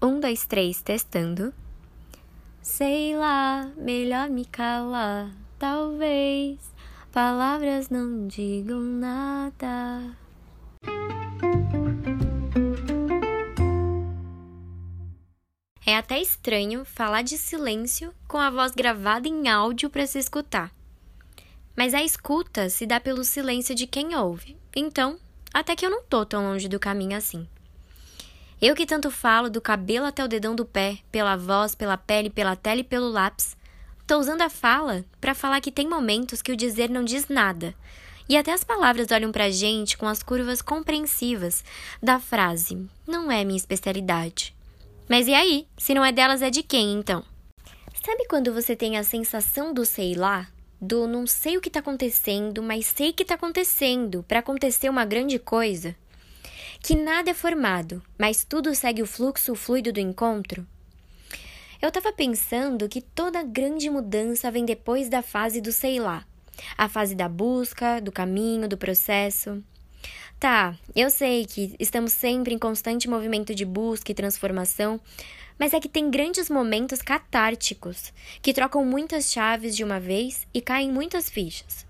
Um, dois, três, testando. Sei lá, melhor me calar. Talvez palavras não digam nada. É até estranho falar de silêncio com a voz gravada em áudio para se escutar. Mas a escuta se dá pelo silêncio de quem ouve. Então, até que eu não tô tão longe do caminho assim. Eu que tanto falo do cabelo até o dedão do pé, pela voz, pela pele, pela tela e pelo lápis, tô usando a fala para falar que tem momentos que o dizer não diz nada. E até as palavras olham pra gente com as curvas compreensivas da frase: não é minha especialidade. Mas e aí? Se não é delas, é de quem então? Sabe quando você tem a sensação do sei lá? Do não sei o que tá acontecendo, mas sei que tá acontecendo para acontecer uma grande coisa? Que nada é formado, mas tudo segue o fluxo fluido do encontro? Eu tava pensando que toda grande mudança vem depois da fase do sei lá. A fase da busca, do caminho, do processo. Tá, eu sei que estamos sempre em constante movimento de busca e transformação, mas é que tem grandes momentos catárticos que trocam muitas chaves de uma vez e caem muitas fichas.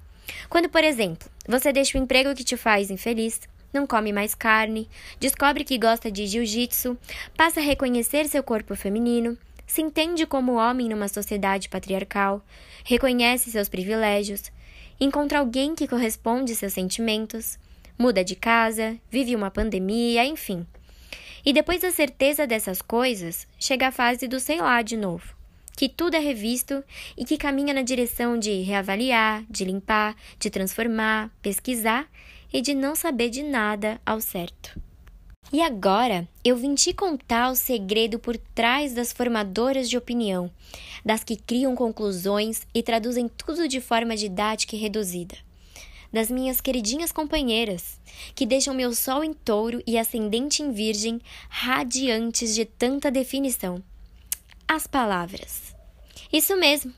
Quando, por exemplo, você deixa o emprego que te faz infeliz, não come mais carne, descobre que gosta de jiu-jitsu, passa a reconhecer seu corpo feminino, se entende como homem numa sociedade patriarcal, reconhece seus privilégios, encontra alguém que corresponde seus sentimentos, muda de casa, vive uma pandemia, enfim. E depois da certeza dessas coisas, chega a fase do sei lá de novo. Que tudo é revisto e que caminha na direção de reavaliar, de limpar, de transformar, pesquisar e de não saber de nada ao certo. E agora eu vim te contar o segredo por trás das formadoras de opinião, das que criam conclusões e traduzem tudo de forma didática e reduzida das minhas queridinhas companheiras, que deixam meu sol em touro e ascendente em virgem radiantes de tanta definição. As palavras. Isso mesmo,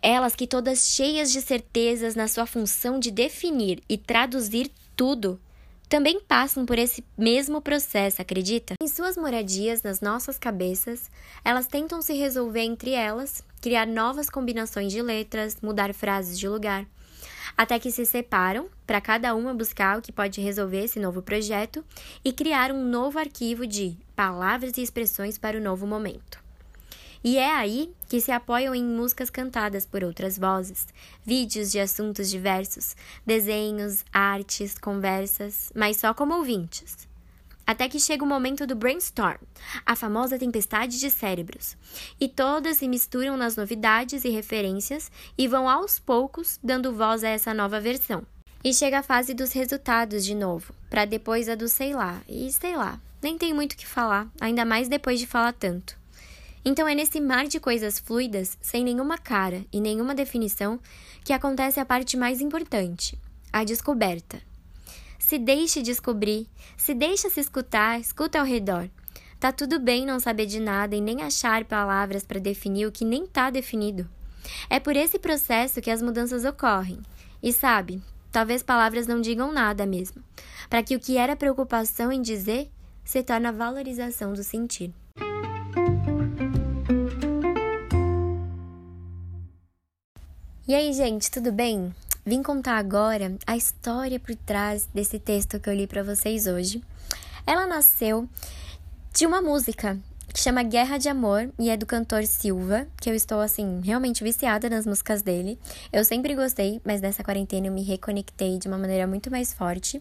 elas que todas cheias de certezas na sua função de definir e traduzir tudo, também passam por esse mesmo processo, acredita? Em suas moradias nas nossas cabeças, elas tentam se resolver entre elas, criar novas combinações de letras, mudar frases de lugar até que se separam para cada uma buscar o que pode resolver esse novo projeto e criar um novo arquivo de palavras e expressões para o novo momento. E é aí que se apoiam em músicas cantadas por outras vozes, vídeos de assuntos diversos, desenhos, artes, conversas, mas só como ouvintes até que chega o momento do brainstorm, a famosa tempestade de cérebros. E todas se misturam nas novidades e referências e vão aos poucos dando voz a essa nova versão. E chega a fase dos resultados de novo, para depois a do sei lá. E sei lá, nem tem muito o que falar, ainda mais depois de falar tanto. Então é nesse mar de coisas fluidas, sem nenhuma cara e nenhuma definição, que acontece a parte mais importante, a descoberta. Se deixe descobrir, se deixa se escutar, escuta ao redor. Tá tudo bem não saber de nada e nem achar palavras para definir o que nem tá definido. É por esse processo que as mudanças ocorrem. E sabe, talvez palavras não digam nada mesmo, para que o que era preocupação em dizer se torne a valorização do sentir. E aí, gente, tudo bem? Vim contar agora a história por trás desse texto que eu li para vocês hoje. Ela nasceu de uma música que chama Guerra de Amor e é do cantor Silva, que eu estou assim realmente viciada nas músicas dele. Eu sempre gostei, mas nessa quarentena eu me reconectei de uma maneira muito mais forte.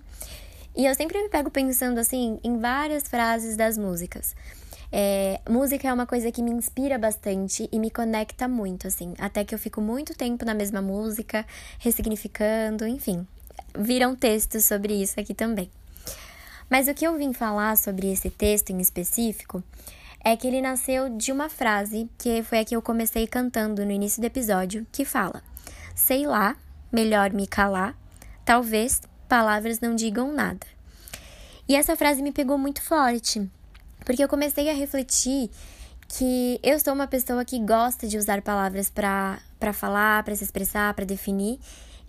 E eu sempre me pego pensando assim em várias frases das músicas. É, música é uma coisa que me inspira bastante e me conecta muito, assim. Até que eu fico muito tempo na mesma música, ressignificando, enfim. Viram textos sobre isso aqui também. Mas o que eu vim falar sobre esse texto em específico é que ele nasceu de uma frase que foi a que eu comecei cantando no início do episódio, que fala: Sei lá, melhor me calar, talvez palavras não digam nada. E essa frase me pegou muito forte, porque eu comecei a refletir que eu sou uma pessoa que gosta de usar palavras para falar, para se expressar, para definir.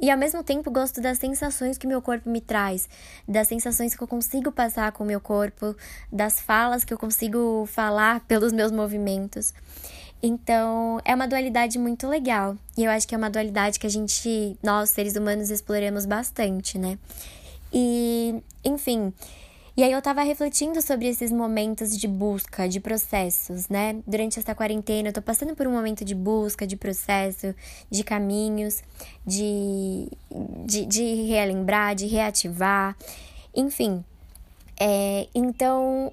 E ao mesmo tempo gosto das sensações que meu corpo me traz, das sensações que eu consigo passar com o meu corpo, das falas que eu consigo falar pelos meus movimentos. Então, é uma dualidade muito legal. E eu acho que é uma dualidade que a gente, nós seres humanos, exploramos bastante, né? E, enfim, e aí eu tava refletindo sobre esses momentos de busca, de processos, né? Durante essa quarentena, eu tô passando por um momento de busca, de processo, de caminhos, de, de, de relembrar, de reativar, enfim. É, então,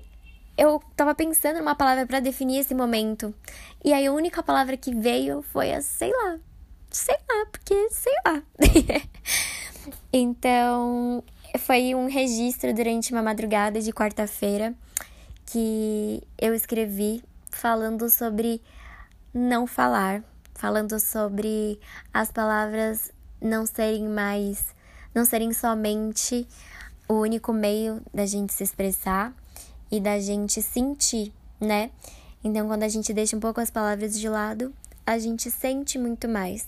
eu tava pensando numa palavra para definir esse momento. E aí a única palavra que veio foi a sei lá. Sei lá, porque sei lá. então, foi um registro durante uma madrugada de quarta-feira que eu escrevi falando sobre não falar, falando sobre as palavras não serem mais, não serem somente o único meio da gente se expressar e da gente sentir, né? Então, quando a gente deixa um pouco as palavras de lado, a gente sente muito mais.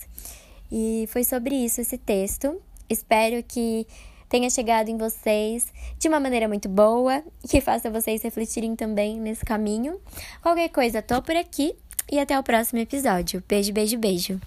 E foi sobre isso esse texto. Espero que tenha chegado em vocês de uma maneira muito boa e que faça vocês refletirem também nesse caminho. Qualquer coisa, tô por aqui e até o próximo episódio. Beijo, beijo, beijo.